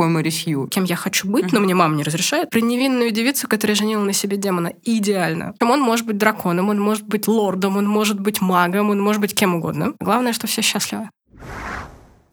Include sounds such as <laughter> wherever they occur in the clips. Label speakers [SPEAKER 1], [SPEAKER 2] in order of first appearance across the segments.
[SPEAKER 1] что такое Мэри Сью.
[SPEAKER 2] Кем я хочу быть, но мне мама не разрешает. Про невинную девицу, которая женила на себе демона. Идеально. Он может быть драконом, он может быть лордом, он может быть магом, он может быть кем угодно. Главное, что все счастливы.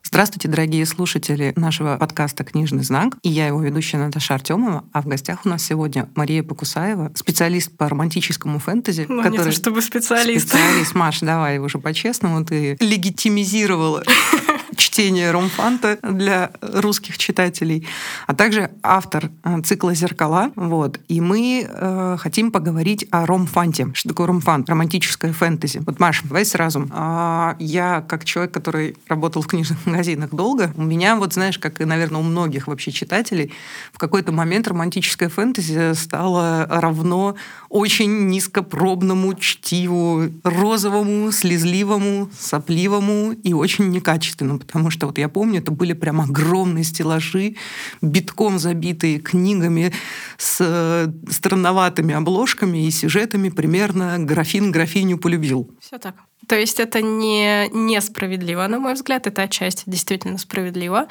[SPEAKER 1] Здравствуйте, дорогие слушатели нашего подкаста «Книжный знак». И я его ведущая Наташа Артемова. А в гостях у нас сегодня Мария Покусаева, специалист по романтическому фэнтези.
[SPEAKER 2] Ну, который... не то, чтобы специалист.
[SPEAKER 1] Специалист. Маш, давай уже по-честному. Ты легитимизировала <laughs> чтение ромфанта для русских читателей, а также автор э, цикла «Зеркала». Вот. И мы э, хотим поговорить о ромфанте. Что такое ромфант? Романтическое фэнтези. Вот, Маша, давай сразу. А, я, как человек, который работал в книжных магазинах долго, у меня, вот знаешь, как и, наверное, у многих вообще читателей, в какой-то момент романтическое фэнтези стало равно очень низкопробному чтиву, розовому, слезливому, сопливому и очень некачественному, потому что вот я помню, это были прям огромные стеллажи, битком забитые книгами с э, странноватыми обложками и сюжетами примерно «Графин графиню полюбил».
[SPEAKER 2] Все так. То есть это не несправедливо, на мой взгляд, это отчасти действительно справедливо.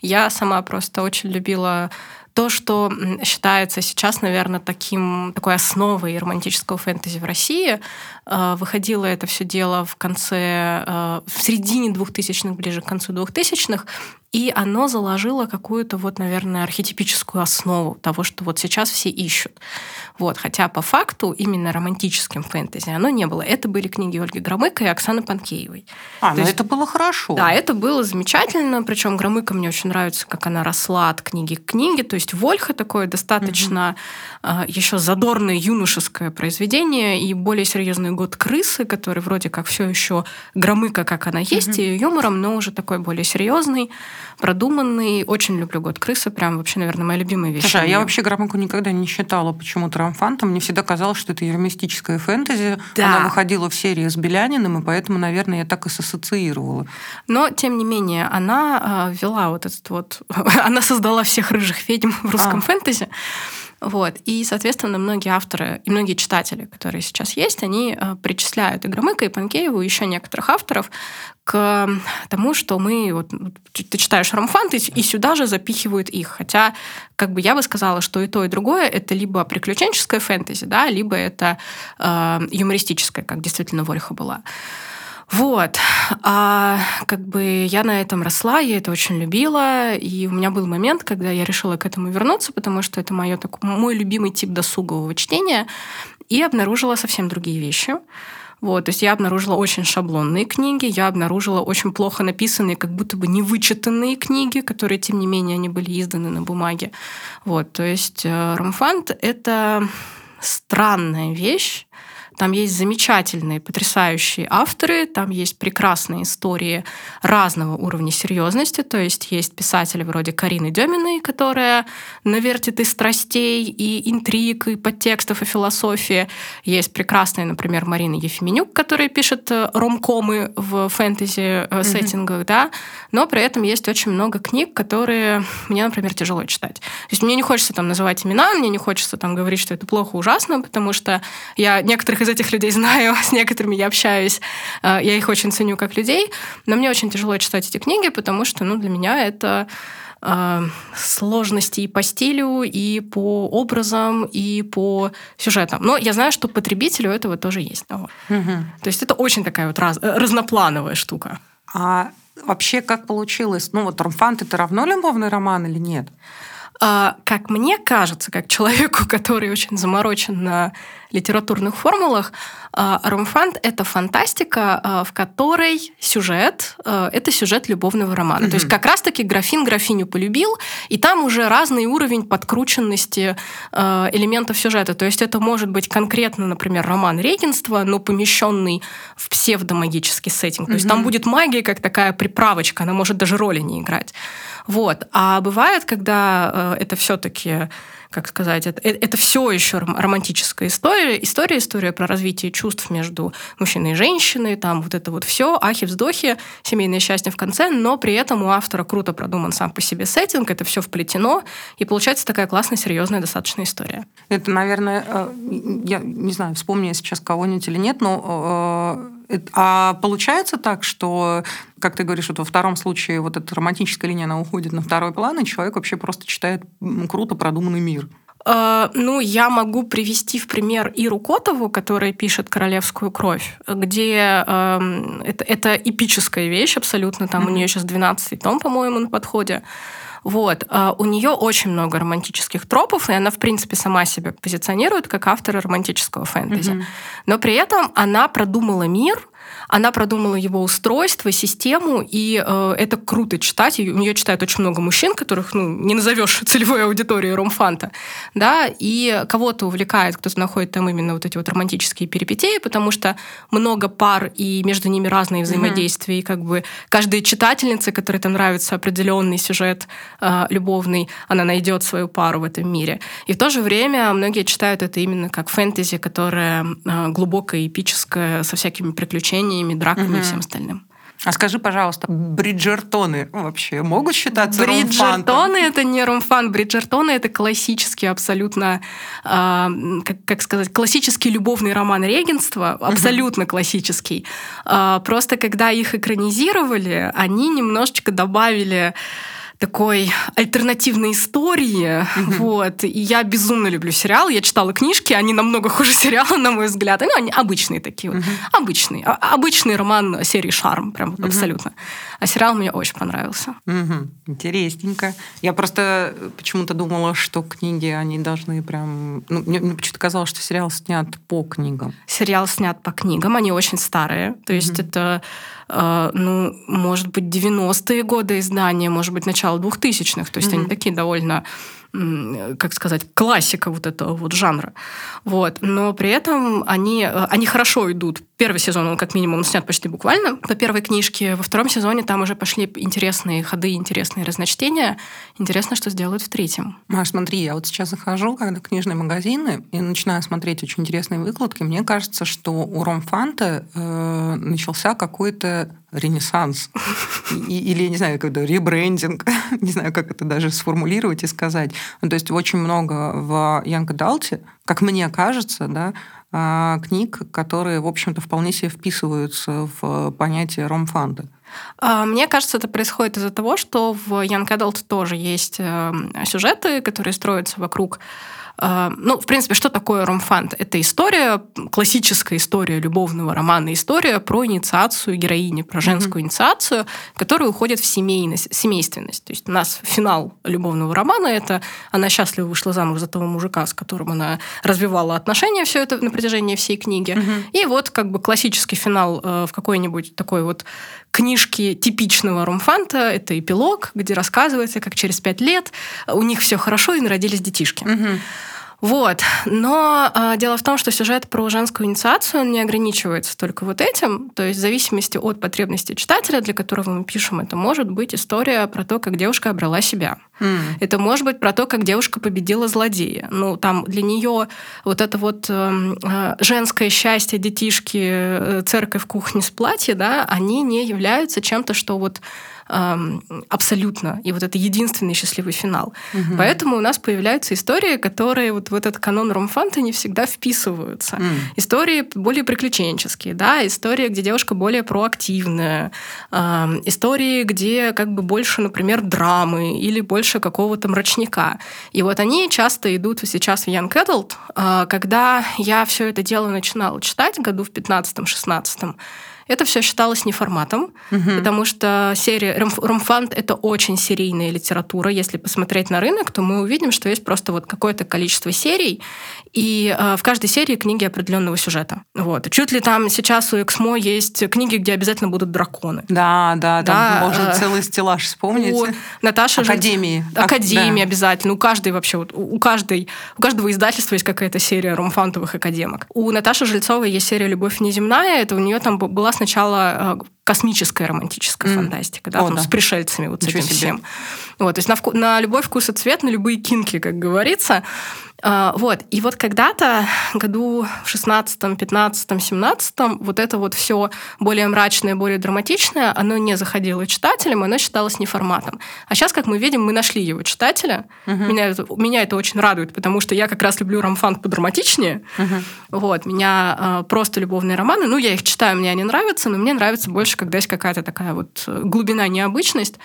[SPEAKER 2] Я сама просто очень любила то, что считается сейчас, наверное, таким, такой основой романтического фэнтези в России, э, выходило это все дело в конце, э, в середине 2000-х, ближе к концу 2000-х, и оно заложило какую-то вот, наверное, архетипическую основу того, что вот сейчас все ищут. Вот. Хотя по факту именно романтическим фэнтези оно не было. Это были книги Ольги Громыко и Оксаны Панкеевой.
[SPEAKER 1] А, То ну есть, это было хорошо.
[SPEAKER 2] Да, это было замечательно. Причем Громыко мне очень нравится, как она росла от книги к книге. То есть Вольха такое достаточно угу. э, еще задорное юношеское произведение и более серьезный год крысы, который вроде как все еще Громыко, как она есть, угу. и юмором, но уже такой более серьезный продуманный. Очень люблю «Год крысы». Прям вообще, наверное, моя любимая вещь.
[SPEAKER 1] Слушай, а я вообще Громыку никогда не считала почему-то ромфантом. Мне всегда казалось, что это евромистическая фэнтези. Да. Она выходила в серии с Беляниным, и поэтому, наверное, я так и ассоциировала.
[SPEAKER 2] Но, тем не менее, она э, вела вот этот вот... <laughs> она создала всех рыжих ведьм в русском а. фэнтези. Вот. И, соответственно, многие авторы и многие читатели, которые сейчас есть, они э, причисляют и Громыка, и Панкееву, и еще некоторых авторов к тому, что мы... Вот, ты читаешь ромфант, и, и сюда же запихивают их. Хотя, как бы я бы сказала, что и то, и другое — это либо приключенческое фэнтези, да, либо это э, юмористическое, как действительно Вольха была. Вот. А как бы я на этом росла, я это очень любила, и у меня был момент, когда я решила к этому вернуться, потому что это моё, так, мой любимый тип досугового чтения, и обнаружила совсем другие вещи. Вот, то есть я обнаружила очень шаблонные книги, я обнаружила очень плохо написанные, как будто бы невычитанные книги, которые, тем не менее, они были изданы на бумаге. Вот, то есть э, ромфант — это странная вещь, там есть замечательные, потрясающие авторы, там есть прекрасные истории разного уровня серьезности. То есть есть писатели вроде Карины Деминой, которая навертит и страстей, и интриг, и подтекстов, и философии. Есть прекрасная, например, Марина Ефименюк, которая пишет э, ромкомы в фэнтези-сеттингах, mm-hmm. да, но при этом есть очень много книг, которые мне, например, тяжело читать. То есть мне не хочется там называть имена, мне не хочется там говорить, что это плохо, ужасно, потому что я некоторых из из этих людей знаю, <laughs> с некоторыми я общаюсь, э, я их очень ценю как людей, но мне очень тяжело читать эти книги, потому что ну, для меня это э, сложности и по стилю, и по образам, и по сюжетам. Но я знаю, что потребителю этого тоже есть. Угу. То есть это очень такая вот раз, разноплановая штука.
[SPEAKER 1] А вообще как получилось? Ну вот «Ромфант» — это равно любовный роман или нет?
[SPEAKER 2] А, как мне кажется, как человеку, <laughs> который очень заморочен на литературных формулах, а, ромфант — это фантастика, а, в которой сюжет — это сюжет любовного романа. Mm-hmm. То есть как раз-таки графин графиню полюбил, и там уже разный уровень подкрученности элементов сюжета. То есть это может быть конкретно, например, роман регенства, но помещенный в псевдомагический сеттинг. То mm-hmm. есть там будет магия как такая приправочка, она может даже роли не играть. Вот. А бывает, когда это все-таки как сказать, это, э, это все еще романтическая история, история, история про развитие чувств между мужчиной и женщиной, там вот это вот все, ахи-вздохи, семейное счастье в конце, но при этом у автора круто продуман сам по себе сеттинг, это все вплетено, и получается такая классная, серьезная достаточно история.
[SPEAKER 1] Это, наверное, э, я не знаю, вспомню я сейчас кого-нибудь или нет, но А получается так, что, как ты говоришь, вот во втором случае вот эта романтическая линия, она уходит на второй план, и человек вообще просто читает круто продуманный мир.
[SPEAKER 2] Э, ну, я могу привести в пример Иру Котову, которая пишет «Королевскую кровь», где э, это, это эпическая вещь абсолютно. Там mm-hmm. у нее сейчас 12 том, по-моему, на подходе. Вот. А у нее очень много романтических тропов, и она, в принципе, сама себя позиционирует как автор романтического фэнтези. Mm-hmm. Но при этом она продумала мир, она продумала его устройство, систему, и э, это круто читать. У нее читают очень много мужчин, которых ну, не назовешь <laughs> целевой аудиторией ромфанта. Да? И кого-то увлекает, кто-то находит там именно вот эти вот романтические перипетии, потому что много пар, и между ними разные взаимодействия. Mm-hmm. И как бы каждая читательница, которой там нравится определенный сюжет э, любовный, она найдет свою пару в этом мире. И в то же время многие читают это именно как фэнтези, которое э, глубокое, эпическое, со всякими приключениями сражениями, драками угу. и всем остальным.
[SPEAKER 1] А скажи, пожалуйста, бриджертоны вообще могут считаться
[SPEAKER 2] Бриджертоны — это не ромфан. Бриджертоны — это классический абсолютно, э, как, как сказать, классический любовный роман регенства, абсолютно классический. Э, просто когда их экранизировали, они немножечко добавили такой альтернативной истории. Mm-hmm. Вот. И я безумно люблю сериал. Я читала книжки, они намного хуже сериала, на мой взгляд. Ну, они обычные такие вот. Mm-hmm. Обычный. А, обычный роман серии «Шарм», прям вот mm-hmm. абсолютно. А сериал мне очень понравился.
[SPEAKER 1] Mm-hmm. Интересненько. Я просто почему-то думала, что книги, они должны прям... Ну, мне, мне почему-то казалось, что сериал снят по книгам.
[SPEAKER 2] Сериал снят по книгам, они очень старые. То есть mm-hmm. это Э, ну, может быть, 90-е годы издания, может быть, начало 2000-х. То есть mm-hmm. они такие довольно как сказать, классика вот этого вот жанра. Вот. Но при этом они, они хорошо идут. Первый сезон, он как минимум снят почти буквально по первой книжке. Во втором сезоне там уже пошли интересные ходы, интересные разночтения. Интересно, что сделают в третьем.
[SPEAKER 1] Маш, смотри, я вот сейчас захожу, когда книжные магазины, и начинаю смотреть очень интересные выкладки. Мне кажется, что у Ромфанта э, начался какой-то ренессанс. Или, я не знаю, какой-то ребрендинг, <laughs> не знаю, как это даже сформулировать и сказать. Ну, то есть очень много в Янка Далте, как мне кажется, да, а, книг, которые, в общем-то, вполне себе вписываются в понятие ромфанта.
[SPEAKER 2] А, мне кажется, это происходит из-за того, что в Young Adult тоже есть э, сюжеты, которые строятся вокруг ну, в принципе, что такое ромфант? Это история, классическая история любовного романа, история про инициацию героини, про женскую mm-hmm. инициацию, которая уходит в семейность, семейственность. То есть у нас финал любовного романа — это она счастливо вышла замуж за того мужика, с которым она развивала отношения все это на протяжении всей книги. Mm-hmm. И вот как бы классический финал э, в какой-нибудь такой вот книжке типичного ромфанта — это эпилог, где рассказывается, как через пять лет у них все хорошо и народились детишки. Mm-hmm. Вот. Но э, дело в том, что сюжет про женскую инициацию он не ограничивается только вот этим. То есть в зависимости от потребностей читателя, для которого мы пишем, это может быть история про то, как девушка обрела себя. Mm. Это может быть про то, как девушка победила злодея. Ну, там для нее вот это вот э, э, женское счастье, детишки, э, церковь, кухня с платья, да, они не являются чем-то, что вот абсолютно. И вот это единственный счастливый финал. Угу. Поэтому у нас появляются истории, которые вот в этот канон ромфанта не всегда вписываются. Mm. Истории более приключенческие, да, истории, где девушка более проактивная, э, истории, где как бы больше, например, драмы или больше какого-то мрачника. И вот они часто идут сейчас в Young Adult. Э, когда я все это дело начинала читать году в 15-16, это все считалось неформатом, угу. потому что серия Ромфанд это очень серийная литература. Если посмотреть на рынок, то мы увидим, что есть просто вот какое-то количество серий, и э, в каждой серии книги определенного сюжета. Вот. Чуть ли там сейчас у Эксмо есть книги, где обязательно будут драконы.
[SPEAKER 1] Да, да, да. Там можно э, целый стеллаж вспомнить. У
[SPEAKER 2] Наташи
[SPEAKER 1] Академии.
[SPEAKER 2] Же... Академии да. обязательно. У каждой вообще, вот, у, каждой, у каждого издательства есть какая-то серия ромфантовых академок. У Наташи Жильцовой есть серия «Любовь неземная». Это у нее там была сначала э, космическая романтическая mm. фантастика, да, О, там, да. с пришельцами, вот Ничего с этим себе. всем. Вот, то есть на, на любой вкус и цвет, на любые кинки, как говорится. А, вот. И вот когда-то, году в 16, 15, 17, вот это вот все более мрачное, более драматичное, оно не заходило читателям, оно считалось неформатом. А сейчас, как мы видим, мы нашли его читателя. Угу. Меня, это, меня это очень радует, потому что я как раз люблю ромфан подраматичнее. Угу. Вот. Меня э, просто любовные романы, ну, я их читаю, мне они нравятся, но мне нравится больше, когда есть какая-то такая вот глубина, необычность.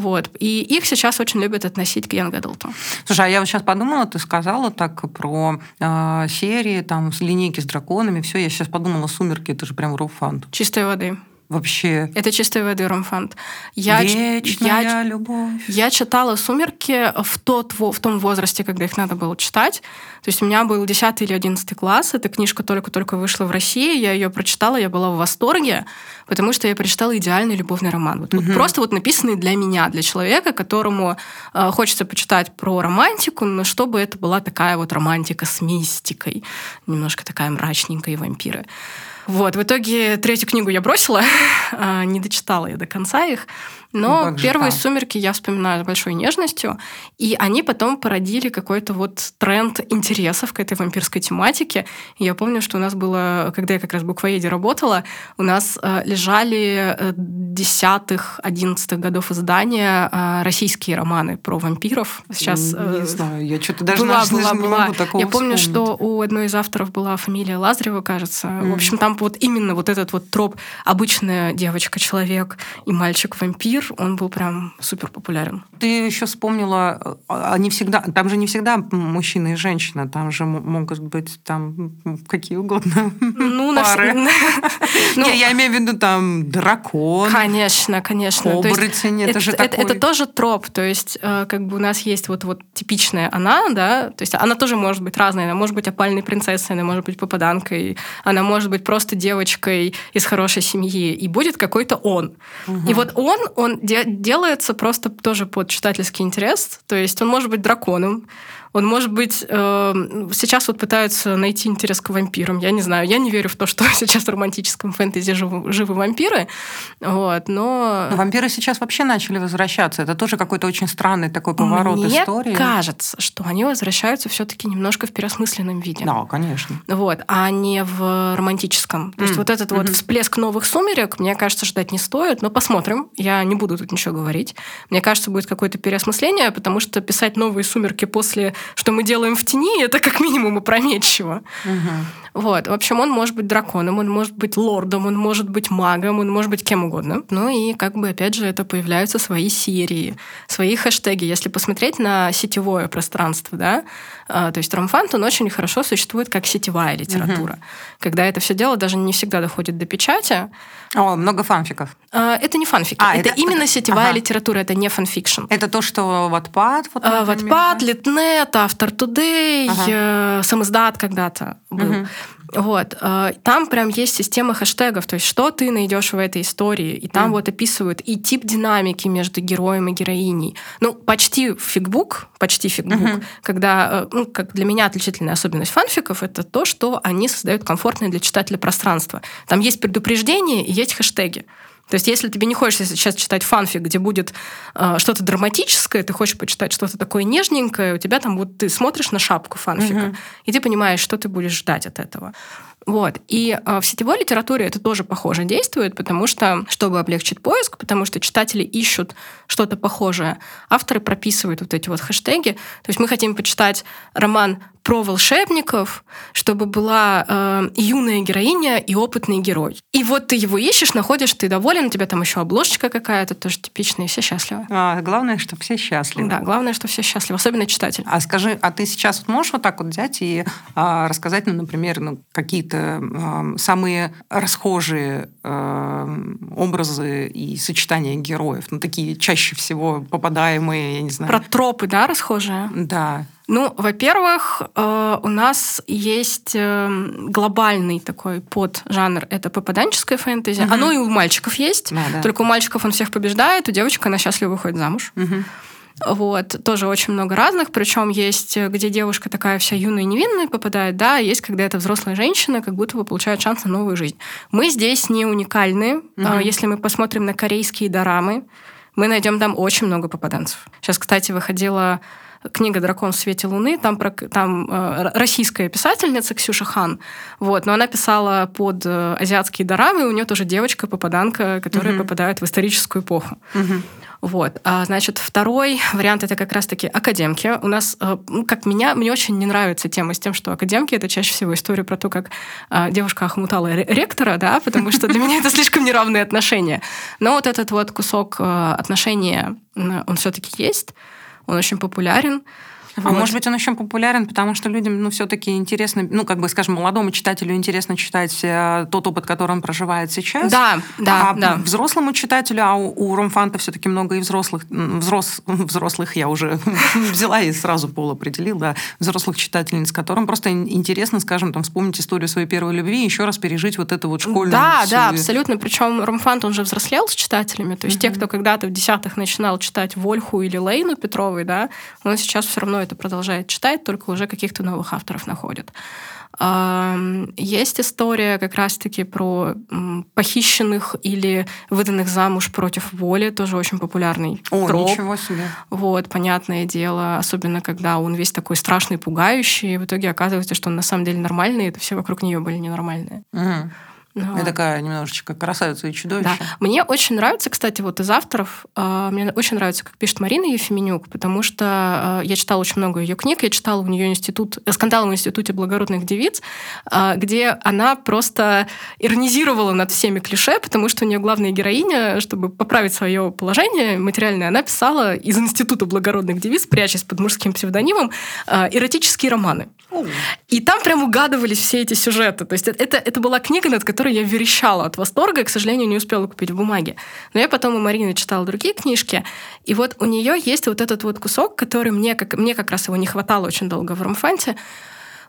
[SPEAKER 2] Вот. И их сейчас очень любят относить к Young Adult.
[SPEAKER 1] Слушай, а я вот сейчас подумала, ты сказала так про э, серии, там, с линейки с драконами, все, я сейчас подумала, «Сумерки» — это же прям роуфант.
[SPEAKER 2] Чистой воды
[SPEAKER 1] вообще.
[SPEAKER 2] Это чистой воды ромфант. Я,
[SPEAKER 1] Вечная я, любовь.
[SPEAKER 2] Я читала «Сумерки» в, тот, в том возрасте, когда их надо было читать. То есть у меня был 10 или 11 класс, эта книжка только-только вышла в России, я ее прочитала, я была в восторге, потому что я прочитала идеальный любовный роман. Вот, угу. вот просто вот написанный для меня, для человека, которому э, хочется почитать про романтику, но чтобы это была такая вот романтика с мистикой, немножко такая мрачненькая и вампиры. Вот, в итоге третью книгу я бросила, <laughs> а, не дочитала я до конца их. Но ну, первые же, «Сумерки» я вспоминаю с большой нежностью, и они потом породили какой-то вот тренд интересов к этой вампирской тематике. И я помню, что у нас было, когда я как раз в буквоеде работала, у нас э, лежали э, десятых, одиннадцатых годов издания э, российские романы про вампиров.
[SPEAKER 1] Сейчас... Не знаю, я что-то даже была, была, не была. могу такого
[SPEAKER 2] Я помню,
[SPEAKER 1] вспомнить.
[SPEAKER 2] что у одной из авторов была фамилия Лазарева, кажется. Mm. В общем, там вот именно вот этот вот троп обычная девочка-человек и мальчик-вампир, он был прям супер популярен.
[SPEAKER 1] Ты еще вспомнила, они а, всегда, там же не всегда мужчина и женщина, там же могут быть там какие угодно ну, пары. <laughs> Ну, не, я имею в виду там дракон.
[SPEAKER 2] Конечно, конечно.
[SPEAKER 1] Оборотень, это же такой...
[SPEAKER 2] Это тоже троп, то есть э, как бы у нас есть вот вот типичная она, да, то есть она тоже может быть разная, она может быть опальной принцессой, она может быть попаданкой, она может быть просто девочкой из хорошей семьи, и будет какой-то он. И вот он, он де- делается просто тоже под читательский интерес. То есть он может быть драконом, он, может быть, э, сейчас вот пытаются найти интерес к вампирам. Я не знаю, я не верю в то, что <laughs> сейчас в романтическом фэнтези живы, живы вампиры. Вот, но...
[SPEAKER 1] но вампиры сейчас вообще начали возвращаться. Это тоже какой-то очень странный такой поворот
[SPEAKER 2] Мне
[SPEAKER 1] истории.
[SPEAKER 2] кажется, что они возвращаются все-таки немножко в переосмысленном виде.
[SPEAKER 1] Да, конечно.
[SPEAKER 2] Вот, а не в романтическом. То есть mm. вот этот mm-hmm. вот всплеск новых сумерек, мне кажется, ждать не стоит, но посмотрим. Я не буду тут ничего говорить. Мне кажется, будет какое-то переосмысление, потому что писать новые сумерки после что мы делаем в тени, это как минимум опрометчиво. Угу. Вот. В общем, он может быть драконом, он может быть лордом, он может быть магом, он может быть кем угодно. Ну и как бы, опять же, это появляются свои серии, свои хэштеги. Если посмотреть на сетевое пространство, да, то есть ромфант, он очень хорошо существует как сетевая литература. Угу. Когда это все дело даже не всегда доходит до печати.
[SPEAKER 1] О, много фанфиков.
[SPEAKER 2] А, это не фанфики. А, это, это именно сетевая ага. литература, это не фанфикшн.
[SPEAKER 1] Это то, что Wattpad? Вот,
[SPEAKER 2] а, Wattpad, Литнет, Автор ага. Э, самоздат когда-то был. Угу. Вот. Э, там прям есть система хэштегов, то есть что ты найдешь в этой истории. И там mm. вот описывают и тип динамики между героем и героиней. Ну, почти Фикбук, почти Фикбук, mm-hmm. когда, э, ну, как для меня отличительная особенность фанфиков, это то, что они создают комфортное для читателя пространство. Там есть предупреждения и есть хэштеги. То есть, если тебе не хочется сейчас читать фанфик, где будет э, что-то драматическое, ты хочешь почитать что-то такое нежненькое, у тебя там вот ты смотришь на шапку фанфика, угу. и ты понимаешь, что ты будешь ждать от этого. Вот. И э, в сетевой литературе это тоже похоже действует, потому что, чтобы облегчить поиск, потому что читатели ищут что-то похожее, авторы прописывают вот эти вот хэштеги. То есть мы хотим почитать роман про волшебников, чтобы была э, юная героиня и опытный герой. И вот ты его ищешь, находишь, ты доволен, у тебя там еще обложечка какая-то, тоже типичная, и все счастливы.
[SPEAKER 1] А, главное, что все счастливы.
[SPEAKER 2] Да, главное, что все счастливы, особенно читатель.
[SPEAKER 1] А скажи, а ты сейчас можешь вот так вот взять и а, рассказать, ну, например, ну, какие-то а, самые расхожие а, образы и сочетания героев, ну, такие чаще всего попадаемые, я не знаю.
[SPEAKER 2] Про тропы, да, расхожие?
[SPEAKER 1] Да.
[SPEAKER 2] Ну, во-первых, э, у нас есть эм, глобальный такой поджанр, это попаданческое фэнтези. Угу. Оно и у мальчиков есть, да, да. только у мальчиков он всех побеждает, у девочек она счастливо выходит замуж. Угу. Вот, тоже очень много разных, причем есть, где девушка такая вся юная и невинная попадает, да, есть, когда это взрослая женщина, как будто бы получает шанс на новую жизнь. Мы здесь не уникальны. Угу. Если мы посмотрим на корейские дорамы, мы найдем там очень много попаданцев. Сейчас, кстати, выходила книга «Дракон в свете луны», там, про, там э, российская писательница Ксюша Хан, вот, но она писала под э, азиатские дорамы, и у нее тоже девочка-попаданка, которая угу. попадает в историческую эпоху. Угу. Вот. А, значит, второй вариант это как раз-таки академки. У нас, э, ну, как меня, мне очень не нравится тема с тем, что академки это чаще всего история про то, как а, девушка охмутала ректора, да, потому что для меня это слишком неравные отношения. Но вот этот вот кусок э, отношения, он все-таки есть, он очень популярен.
[SPEAKER 1] А вот. может быть, он еще популярен, потому что людям, ну, все-таки интересно, ну, как бы, скажем, молодому читателю интересно читать э, тот опыт, который он проживает сейчас.
[SPEAKER 2] Да, да,
[SPEAKER 1] а
[SPEAKER 2] да.
[SPEAKER 1] взрослому читателю, а у, у Ромфанта все-таки много и взрослых, взрос, <laughs> взрослых я уже <laughs> взяла и сразу пол определил, да, взрослых читательниц, которым просто интересно, скажем, там, вспомнить историю своей первой любви и еще раз пережить вот это вот школьную...
[SPEAKER 2] Да, да, абсолютно. Причем Ромфант, он же взрослел с читателями, то есть те, кто когда-то в десятых начинал читать Вольху или Лейну Петровой, да, он сейчас все равно это продолжает читать, только уже каких-то новых авторов находит. Есть история как раз-таки про похищенных или выданных замуж против воли, тоже очень популярный
[SPEAKER 1] О,
[SPEAKER 2] троп.
[SPEAKER 1] ничего себе.
[SPEAKER 2] Вот, понятное дело, особенно когда он весь такой страшный, пугающий, и в итоге оказывается, что он на самом деле нормальный, и это все вокруг нее были ненормальные.
[SPEAKER 1] Угу. Ну, Я такая немножечко красавица и чудовище.
[SPEAKER 2] Да. Мне очень нравится, кстати, вот из авторов, э, мне очень нравится, как пишет Марина Ефименюк, потому что э, я читала очень много ее книг, я читала у нее институт, э, скандал в институте благородных девиц, э, где она просто иронизировала над всеми клише, потому что у нее главная героиня, чтобы поправить свое положение материальное, она писала из института благородных девиц, прячась под мужским псевдонимом, э, эротические романы. И там прям угадывались все эти сюжеты. То есть это, это была книга, над которой я верещала от восторга, и, к сожалению, не успела купить в бумаге. Но я потом у Марины читала другие книжки, и вот у нее есть вот этот вот кусок, который мне как, мне как раз его не хватало очень долго в Ромфанте.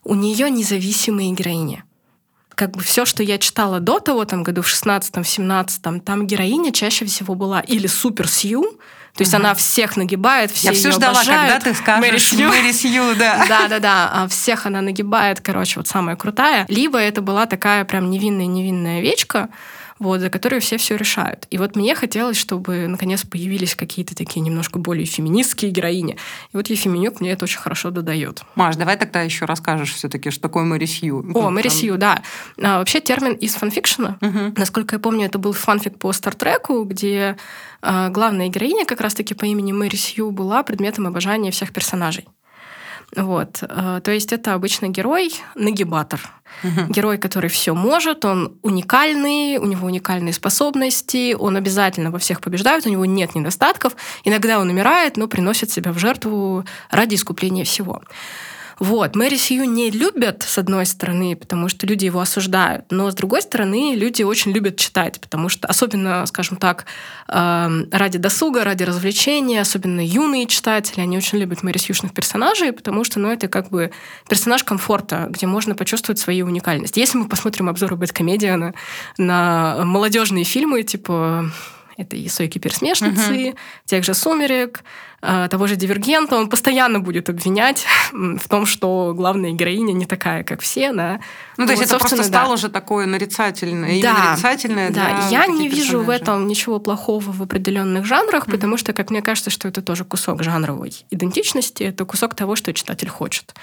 [SPEAKER 2] У нее независимые героини как бы все, что я читала до того, там, году в 16-м, 17-м, там героиня чаще всего была или супер Сью, то есть угу. она всех нагибает, все
[SPEAKER 1] Я все ждала,
[SPEAKER 2] обожают.
[SPEAKER 1] когда ты скажешь Мэри Сью. Да. <laughs>
[SPEAKER 2] Да-да-да, а всех она нагибает, короче, вот самая крутая. Либо это была такая прям невинная-невинная овечка, вот, за которую все все решают. И вот мне хотелось, чтобы наконец появились какие-то такие немножко более феминистские героини. И вот Ефименюк мне это очень хорошо додает.
[SPEAKER 1] Маш, давай тогда еще расскажешь все-таки, что такое Мэри Сью.
[SPEAKER 2] О, Мэри Сью, да. А, вообще термин из фанфикшена. Угу. Насколько я помню, это был фанфик по Стартреку, где а, главная героиня как раз-таки по имени Мэри Сью была предметом обожания всех персонажей. Вот. Э, то есть это обычно герой, нагибатор. Угу. Герой, который все может, он уникальный, у него уникальные способности, он обязательно во всех побеждает, у него нет недостатков. Иногда он умирает, но приносит себя в жертву ради искупления всего. Вот. Мэри Сью не любят, с одной стороны, потому что люди его осуждают, но с другой стороны, люди очень любят читать, потому что, особенно, скажем так, эм, ради досуга, ради развлечения, особенно юные читатели, они очень любят Мэри Сьюшных персонажей, потому что, ну, это как бы персонаж комфорта, где можно почувствовать свою уникальность. Если мы посмотрим обзоры Бэткомедиана на молодежные фильмы, типа это и «Сойки пересмешницы», угу. тех же «Сумерек», э, того же «Дивергента», он постоянно будет обвинять в том, что главная героиня не такая, как все, да.
[SPEAKER 1] Ну, то есть вот, это просто стало да. уже такое нарицательное, да, нарицательное
[SPEAKER 2] Да, я не вижу в этом ничего плохого в определенных жанрах, mm потому что, как мне кажется, что это тоже кусок жанровой идентичности, это кусок того, что читатель хочет.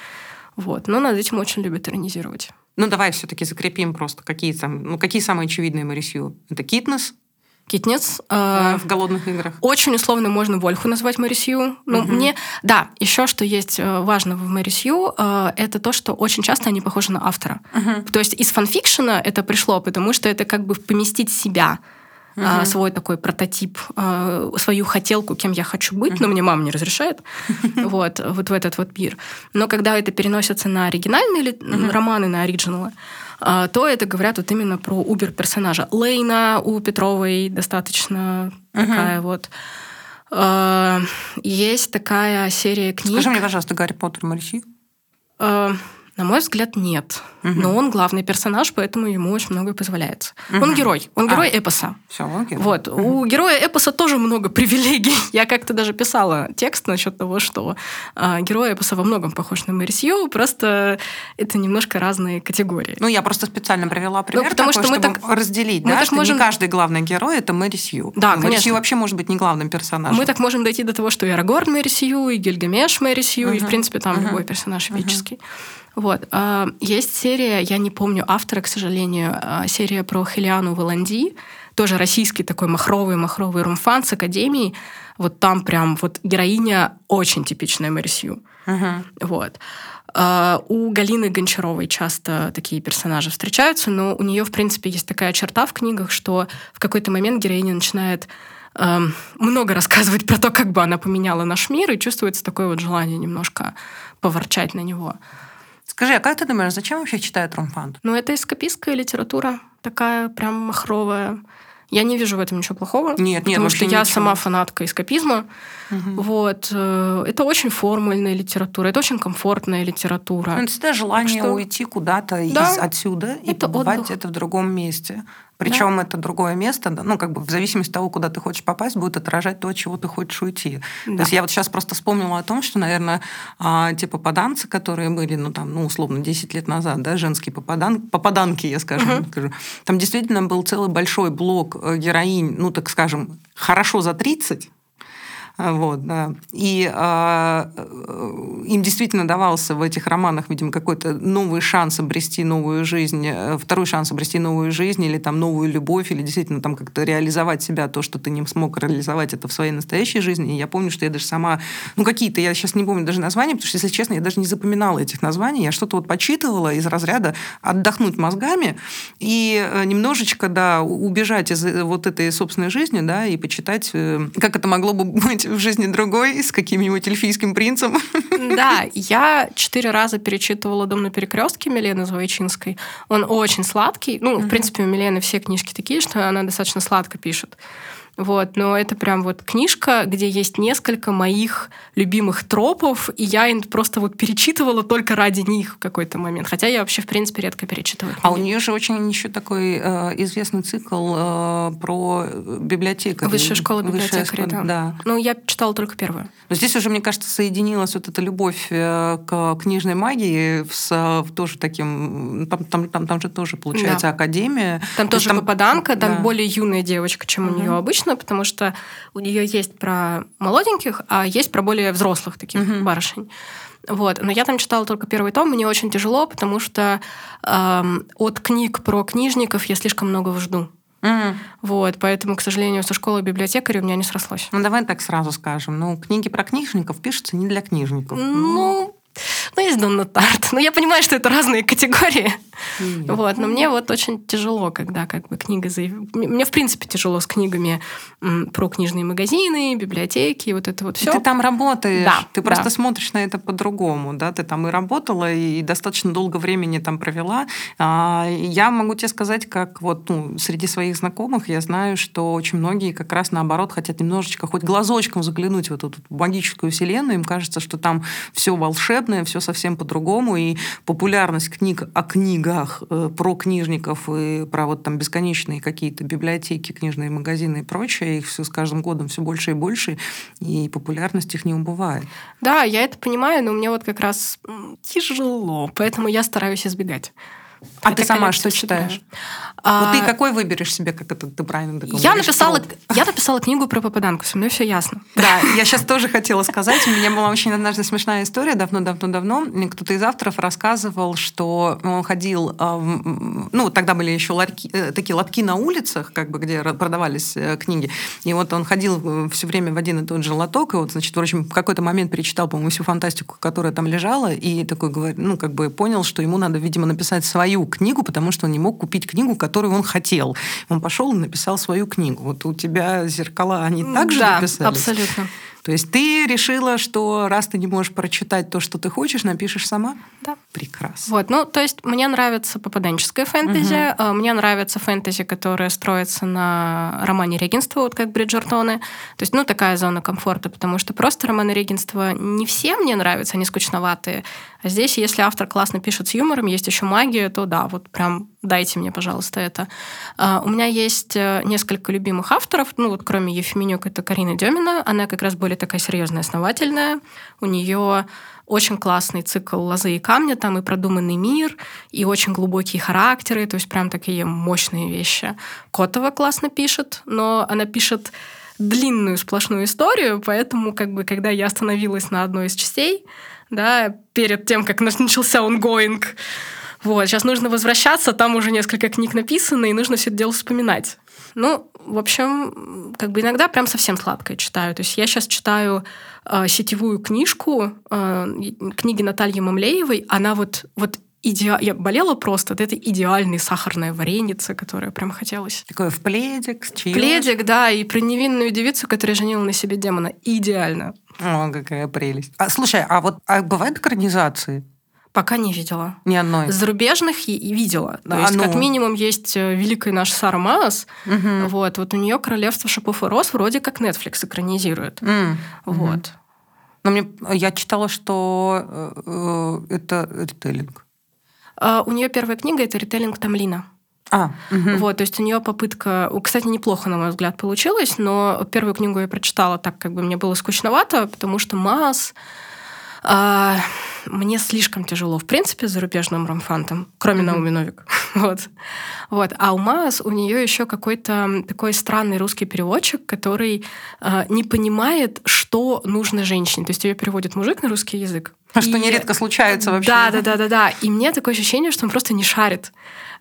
[SPEAKER 2] Вот. Но над этим очень любят иронизировать.
[SPEAKER 1] Ну, давай все-таки закрепим просто, какие там, ну, какие самые очевидные Марисью. Это Китнес,
[SPEAKER 2] Китнец.
[SPEAKER 1] Э, в голодных играх.
[SPEAKER 2] Очень условно можно Вольху назвать Марисью. Ну, угу. мне, да, еще что есть э, важного в Марисью, э, это то, что очень часто они похожи на автора. Угу. То есть из фанфикшена это пришло, потому что это как бы поместить себя Uh-huh. свой такой прототип, э, свою хотелку, кем я хочу быть, uh-huh. но мне мама не разрешает, <laughs> вот, вот в этот вот мир. Но когда это переносится на оригинальные uh-huh. романы, на оригиналы, а, то это говорят вот именно про убер-персонажа. Лейна у Петровой достаточно угу. такая вот. А, есть такая серия книг.
[SPEAKER 1] Скажи мне, пожалуйста, Гарри Поттер Марси?
[SPEAKER 2] А, На мой взгляд, нет. Угу. Но он главный персонаж, поэтому ему очень многое позволяется. Угу. Он герой. Он герой а, эпоса.
[SPEAKER 1] Все, он герой.
[SPEAKER 2] Вот. Угу. У героя эпоса тоже много <laughs> привилегий. Я как-то даже писала текст насчет того, что э, герой эпоса во многом похож на Мэри Сью, просто это немножко разные категории.
[SPEAKER 1] Ну, я просто специально привела пример ну, потому такой, что мы чтобы так, разделить, мы да, так что можем... не каждый главный герой — это Мэри Сью.
[SPEAKER 2] Да,
[SPEAKER 1] Мэри
[SPEAKER 2] конечно.
[SPEAKER 1] Сью вообще может быть не главным персонажем.
[SPEAKER 2] Мы так можем дойти до того, что и Арагорн Мэри Сью, и Гильгамеш Мэри Сью, угу. и, в принципе, там угу. любой персонаж эпический. Угу. Вот. А, есть серия, я не помню автора, к сожалению, а, серия про Хелиану Валанди, тоже российский такой махровый-махровый румфан с академией. Вот там прям вот героиня очень типичная Мэрисью. Uh-huh. Вот. Uh, у Галины Гончаровой часто такие персонажи встречаются, но у нее, в принципе, есть такая черта в книгах, что в какой-то момент героиня начинает uh, много рассказывать про то, как бы она поменяла наш мир, и чувствуется такое вот желание немножко поворчать на него.
[SPEAKER 1] Скажи, а как ты думаешь, зачем вообще читают ромфант?
[SPEAKER 2] Ну, это эскапистская литература, такая прям махровая. Я не вижу в этом ничего плохого.
[SPEAKER 1] Нет,
[SPEAKER 2] нет,
[SPEAKER 1] потому
[SPEAKER 2] что
[SPEAKER 1] я
[SPEAKER 2] ничего. сама фанатка эскапизма. Угу. Вот. Э, это очень формульная литература, это очень комфортная литература.
[SPEAKER 1] Ну, это всегда желание что... уйти куда-то да, из отсюда и это побывать отдых. это в другом месте. Причем да. это другое место, ну, как бы в зависимости от того, куда ты хочешь попасть, будет отражать то, от чего ты хочешь уйти. Да. То есть я вот сейчас просто вспомнила о том, что, наверное, а, те попаданцы, которые были, ну, там, ну, условно, 10 лет назад, да, женские попадан... попаданки, я скажу, угу. скажу, там действительно был целый большой блок э, героинь, ну, так скажем, хорошо за 30, вот, да. И а, э, им действительно давался в этих романах, видимо, какой-то новый шанс обрести новую жизнь, э, второй шанс обрести новую жизнь или там новую любовь, или действительно там как-то реализовать себя, то, что ты не смог реализовать это в своей настоящей жизни. И я помню, что я даже сама, ну какие-то, я сейчас не помню даже названия, потому что, если честно, я даже не запоминала этих названий, я что-то вот почитывала из разряда отдохнуть мозгами и э, немножечко, да, убежать из вот этой собственной жизни, да, и почитать, как это могло бы <laughs> быть в жизни другой с каким-нибудь эльфийским принцем. <laughs>
[SPEAKER 2] Да, я четыре раза перечитывала «Дом на перекрестке» Милены Звойчинской. Он очень сладкий. Ну, в принципе, у Милены все книжки такие, что она достаточно сладко пишет. Вот, но это прям вот книжка, где есть несколько моих любимых тропов, и я просто вот перечитывала только ради них в какой-то момент. Хотя я вообще, в принципе, редко перечитываю.
[SPEAKER 1] А у нее же очень еще такой э, известный цикл э, про библиотекаря.
[SPEAKER 2] Высшая школа библиотекаря, да. да. Ну, я читала только первую.
[SPEAKER 1] Но здесь уже, мне кажется, соединилась вот эта любовь э, к книжной магии с в тоже таким... Там, там, там, там же тоже, получается, да. академия.
[SPEAKER 2] Там То тоже там, попаданка, там да. более юная девочка, чем угу. у нее обычно интересно, потому что у нее есть про молоденьких, а есть про более взрослых таких mm-hmm. барышень. Вот. Но я там читала только первый том, мне очень тяжело, потому что эм, от книг про книжников я слишком много жду. Mm. Вот, поэтому, к сожалению, со школы библиотекаря у меня не срослось.
[SPEAKER 1] Ну, давай так сразу скажем. Ну, книги про книжников пишутся не для книжников.
[SPEAKER 2] Ну, ну, есть Донна Тарт. Но я понимаю, что это разные категории. Нет. Вот, но мне вот очень тяжело, когда как бы книга... Заяв... Мне, в принципе, тяжело с книгами про книжные магазины, библиотеки, вот это вот все.
[SPEAKER 1] Ты там работаешь,
[SPEAKER 2] да,
[SPEAKER 1] ты просто
[SPEAKER 2] да.
[SPEAKER 1] смотришь на это по-другому, да, ты там и работала, и достаточно долго времени там провела. А, я могу тебе сказать, как вот ну, среди своих знакомых я знаю, что очень многие как раз наоборот хотят немножечко хоть глазочком заглянуть в эту магическую вселенную, им кажется, что там все волшебное, все совсем по-другому, и популярность книг о книгах, э, про книжников и про вот там бесконечные какие-то библиотеки, книжные магазины и прочее, их все с каждым годом все больше и больше, и популярность их не убывает.
[SPEAKER 2] Да, я это понимаю, но мне вот как раз тяжело, поэтому я стараюсь избегать.
[SPEAKER 1] А ты сама что читаешь? А... Вот ты какой выберешь себе, как это ты правильно договоришь?
[SPEAKER 2] Я написала, я написала книгу про попаданку, со мной все ясно. <laughs>
[SPEAKER 1] Да, я сейчас тоже хотела сказать. У меня была очень однажды смешная история давно-давно-давно. Кто-то из авторов рассказывал, что он ходил... А, ну, тогда были еще ларьки, э, такие лотки на улицах, как бы, где продавались э, книги. И вот он ходил э, все время в один и тот же лоток, и вот, значит, в общем, в какой-то момент перечитал, по-моему, всю фантастику, которая там лежала, и такой, ну, как бы понял, что ему надо, видимо, написать свою книгу, потому что он не мог купить книгу, которую он хотел. Он пошел и написал свою книгу. Вот у тебя зеркала, они также
[SPEAKER 2] да,
[SPEAKER 1] написались?
[SPEAKER 2] абсолютно.
[SPEAKER 1] То есть ты решила, что раз ты не можешь прочитать то, что ты хочешь, напишешь сама?
[SPEAKER 2] Да.
[SPEAKER 1] Прекрасно.
[SPEAKER 2] Вот, ну, то есть мне нравится попаданческое фэнтези, угу. мне нравится фэнтези, которое строится на романе регенства, вот как Бриджертоны. То есть, ну, такая зона комфорта, потому что просто романы регенства не все мне нравятся, они скучноватые. А здесь, если автор классно пишет с юмором, есть еще магия, то да, вот прям дайте мне, пожалуйста, это. А, у меня есть э, несколько любимых авторов, ну вот кроме Ефименюк, это Карина Демина, она как раз более такая серьезная, основательная. У нее очень классный цикл «Лозы и камня», там и продуманный мир, и очень глубокие характеры, то есть прям такие мощные вещи. Котова классно пишет, но она пишет длинную сплошную историю, поэтому как бы когда я остановилась на одной из частей, да, перед тем, как начался ongoing, вот, сейчас нужно возвращаться, там уже несколько книг написано, и нужно все это дело вспоминать. Ну, в общем, как бы иногда прям совсем сладкое читаю. То есть я сейчас читаю э, сетевую книжку, э, книги Натальи Мамлеевой. Она вот, вот идеал... Я болела просто. Это идеальная сахарная вареница, которая прям хотелось.
[SPEAKER 1] Такое в пледик, с чаем.
[SPEAKER 2] Пледик, да, и про невинную девицу, которая женила на себе демона. Идеально.
[SPEAKER 1] О, какая прелесть. А, слушай, а вот а бывают экранизации?
[SPEAKER 2] Пока не видела.
[SPEAKER 1] Ни одной.
[SPEAKER 2] Зарубежных и видела. То а, есть, ну... как минимум, есть э, великая наша Сара Маас. Угу. Вот, вот у нее Королевство шипов и роз вроде как Netflix экранизирует. Mm. Вот.
[SPEAKER 1] Но мне я читала, что э, э это ритейлинг.
[SPEAKER 2] А, у нее первая книга это ритейлинг Тамлина.
[SPEAKER 1] А, угу.
[SPEAKER 2] Вот, то есть у нее попытка, кстати, неплохо, на мой взгляд, получилась, но первую книгу я прочитала так, как бы мне было скучновато, потому что Маас а, мне слишком тяжело, в принципе, с зарубежным ромфантом, кроме mm-hmm. Науми Новик. <laughs> вот. вот. А у Маас у нее еще какой-то такой странный русский переводчик, который а, не понимает, что нужно женщине. То есть ее переводит мужик на русский язык.
[SPEAKER 1] А что нередко случается вообще.
[SPEAKER 2] Да, да, да, да, да. И мне такое ощущение, что он просто не шарит.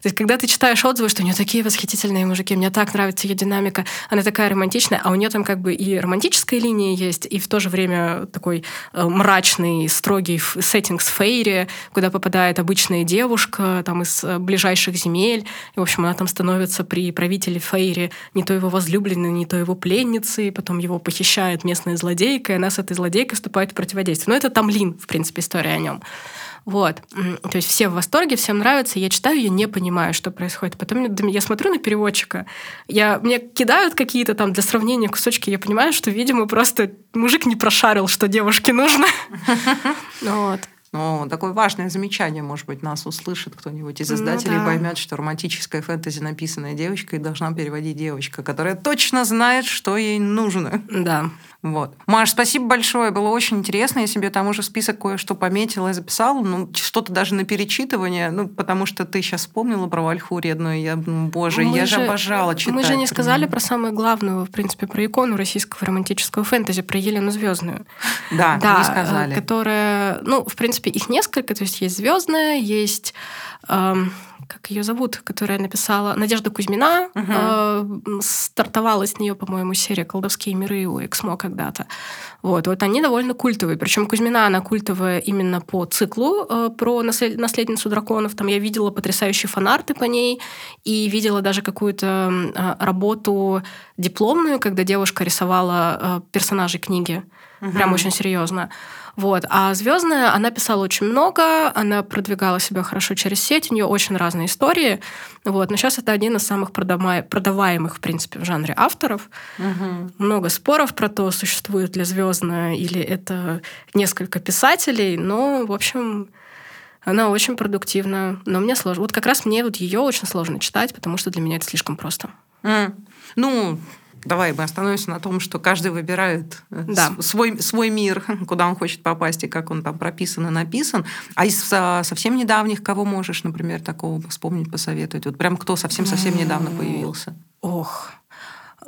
[SPEAKER 2] То есть, когда ты читаешь отзывы, что у нее такие восхитительные мужики, мне так нравится ее динамика, она такая романтичная, а у нее там как бы и романтическая линия есть, и в то же время такой э, мрачный, строгий сеттинг с Фейри, куда попадает обычная девушка там из э, ближайших земель, и, в общем, она там становится при правителе Фейри не то его возлюбленной, не то его пленницей, потом его похищает местная злодейка, и она с этой злодейкой вступает в противодействие. Но это Тамлин, в принципе, история о нем. Вот. То есть все в восторге, всем нравится. Я читаю, я не понимаю, что происходит. Потом я смотрю на переводчика, я, мне кидают какие-то там для сравнения кусочки, я понимаю, что, видимо, просто мужик не прошарил, что девушке нужно. <laughs> Вот.
[SPEAKER 1] Ну, такое важное замечание, может быть, нас услышит кто-нибудь из ну издателей ну, да. поймет, что романтическая фэнтези, написанная девочкой, должна переводить девочка, которая точно знает, что ей нужно.
[SPEAKER 2] Да.
[SPEAKER 1] Вот. Маш, спасибо большое, было очень интересно. Я себе там уже список кое-что пометила и записала, ну, что-то даже на перечитывание, ну, потому что ты сейчас вспомнила про Вальху Редную, я, боже, мы я же обожала читать.
[SPEAKER 2] Мы же не сказали про самое главное, в принципе, про икону российского романтического фэнтези, про Елену Звездную.
[SPEAKER 1] Да, да, не сказали.
[SPEAKER 2] Которая, ну, в принципе, их несколько, то есть есть Звездная, есть эм, как ее зовут, которая написала Надежда Кузьмина, угу. э, стартовала с нее, по-моему, серия «Колдовские миры» у Эксмо когда-то. Вот, вот они довольно культовые. Причем Кузьмина, она культовая именно по циклу э, про наслед... наследницу драконов. Там я видела потрясающие фанарты по ней и видела даже какую-то э, работу дипломную, когда девушка рисовала э, персонажей книги. Угу. Прям очень серьезно. Вот. А звездная, она писала очень много, она продвигала себя хорошо через сеть, у нее очень разные истории. Вот. Но сейчас это один из самых продаваемых, в принципе, в жанре авторов. Угу. Много споров про то, существует ли звездная или это несколько писателей. Но, в общем, она очень продуктивна. Но мне сложно. Вот как раз мне вот ее очень сложно читать, потому что для меня это слишком просто.
[SPEAKER 1] Mm. Ну, давай мы остановимся на том, что каждый выбирает э, да. свой, свой мир, <laughs> куда он хочет попасть и как он там прописан и написан. А из совсем недавних кого можешь, например, такого вспомнить, посоветовать? Вот прям кто совсем-совсем недавно появился?
[SPEAKER 2] Ох,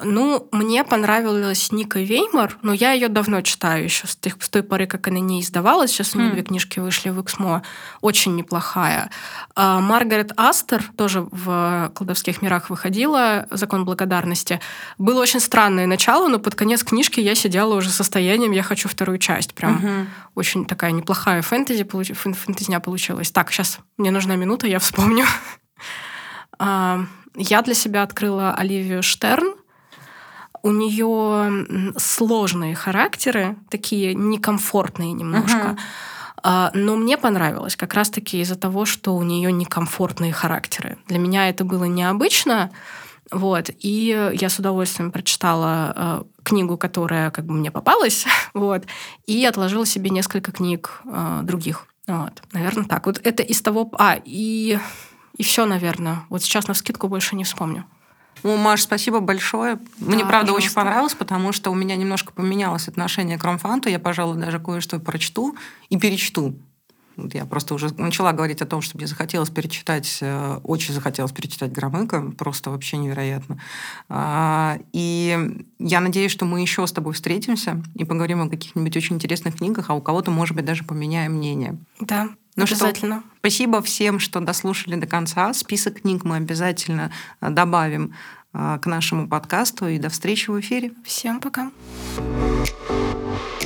[SPEAKER 2] ну, мне понравилась Ника Веймар, но я ее давно читаю еще с, тех, с той поры, как она не издавалась. Сейчас у нее mm. две книжки вышли в Эксмо. Очень неплохая. А, Маргарет Астер тоже в «Колдовских мирах» выходила, «Закон благодарности». Было очень странное начало, но под конец книжки я сидела уже состоянием «я хочу вторую часть». Прям mm-hmm. очень такая неплохая фэнтези, получ... фэнтезня получилась. Так, сейчас мне нужна минута, я вспомню. <laughs> А, я для себя открыла Оливию Штерн, У нее сложные характеры, такие некомфортные немножко. Uh-huh. Но мне понравилось как раз-таки из-за того, что у нее некомфортные характеры. Для меня это было необычно. Вот. И я с удовольствием прочитала э, книгу, которая как бы мне попалась, <laughs> вот, и отложила себе несколько книг э, других. Вот. Наверное, так. Вот это из того... А, и, и все, наверное. Вот сейчас на скидку больше не вспомню.
[SPEAKER 1] Ну, Маш, спасибо большое. Да, Мне, правда, пожалуйста. очень понравилось, потому что у меня немножко поменялось отношение к ромфанту. Я, пожалуй, даже кое-что прочту и перечту. Вот я просто уже начала говорить о том, что мне захотелось перечитать, э, очень захотелось перечитать Громыка, просто вообще невероятно. А, и я надеюсь, что мы еще с тобой встретимся и поговорим о каких-нибудь очень интересных книгах, а у кого-то, может быть, даже поменяем мнение.
[SPEAKER 2] Да, ну обязательно.
[SPEAKER 1] Что, спасибо всем, что дослушали до конца. Список книг мы обязательно э, добавим э, к нашему подкасту. И до встречи в эфире.
[SPEAKER 2] Всем пока.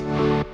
[SPEAKER 2] thank you